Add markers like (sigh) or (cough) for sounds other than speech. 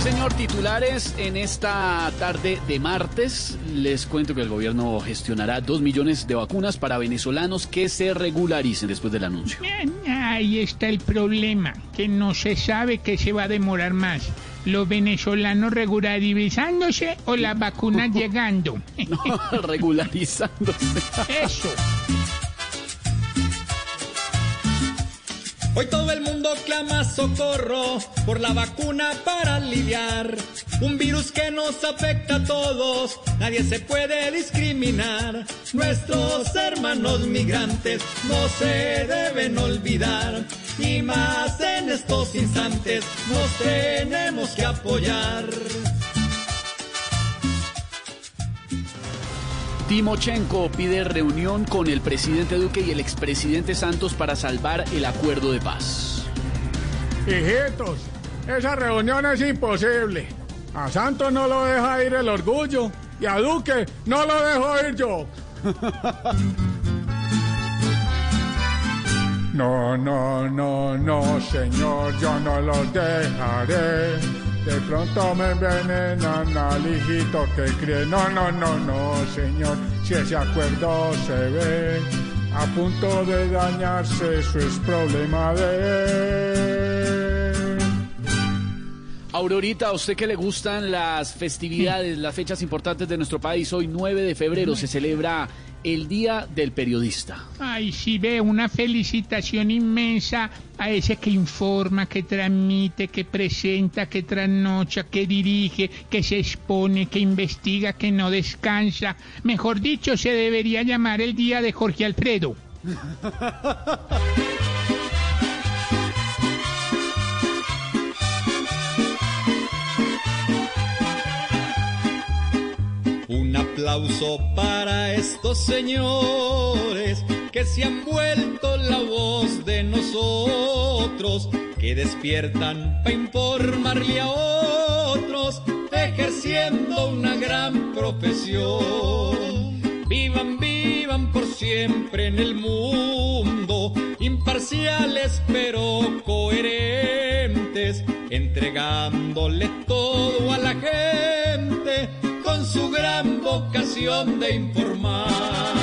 señor, titulares en esta tarde de martes. Les cuento que el gobierno gestionará dos millones de vacunas para venezolanos que se regularicen después del anuncio. Ahí está el problema, que no se sabe que se va a demorar más. Los venezolanos regularizándose o las vacunas (laughs) llegando. No, (laughs) regularizándose. Eso. Hoy todo el mundo clama socorro por la vacuna para aliviar un virus que nos afecta a todos. Nadie se puede discriminar. Nuestros hermanos migrantes no se deben olvidar. Y más en estos instantes nos tenemos que apoyar. Timochenko pide reunión con el presidente Duque y el expresidente Santos para salvar el acuerdo de paz. Hijitos, esa reunión es imposible. A Santos no lo deja ir el orgullo y a Duque no lo dejo ir yo. (laughs) No, no, no, no, señor, yo no los dejaré. De pronto me envenenan al hijito que cree. No, no, no, no, señor. Si ese acuerdo se ve a punto de dañarse, eso es problema de él. Aurorita, a usted que le gustan las festividades, las fechas importantes de nuestro país, hoy 9 de febrero se celebra el Día del Periodista. Ay, sí, ve una felicitación inmensa a ese que informa, que transmite, que presenta, que trasnocha, que dirige, que se expone, que investiga, que no descansa. Mejor dicho, se debería llamar el Día de Jorge Alfredo. (laughs) aplauso para estos señores que se han vuelto la voz de nosotros, que despiertan para informarle a otros, ejerciendo una gran profesión. Vivan, vivan por siempre en el mundo, imparciales pero coherentes, entregándole todo a la gente su gran vocación de informar.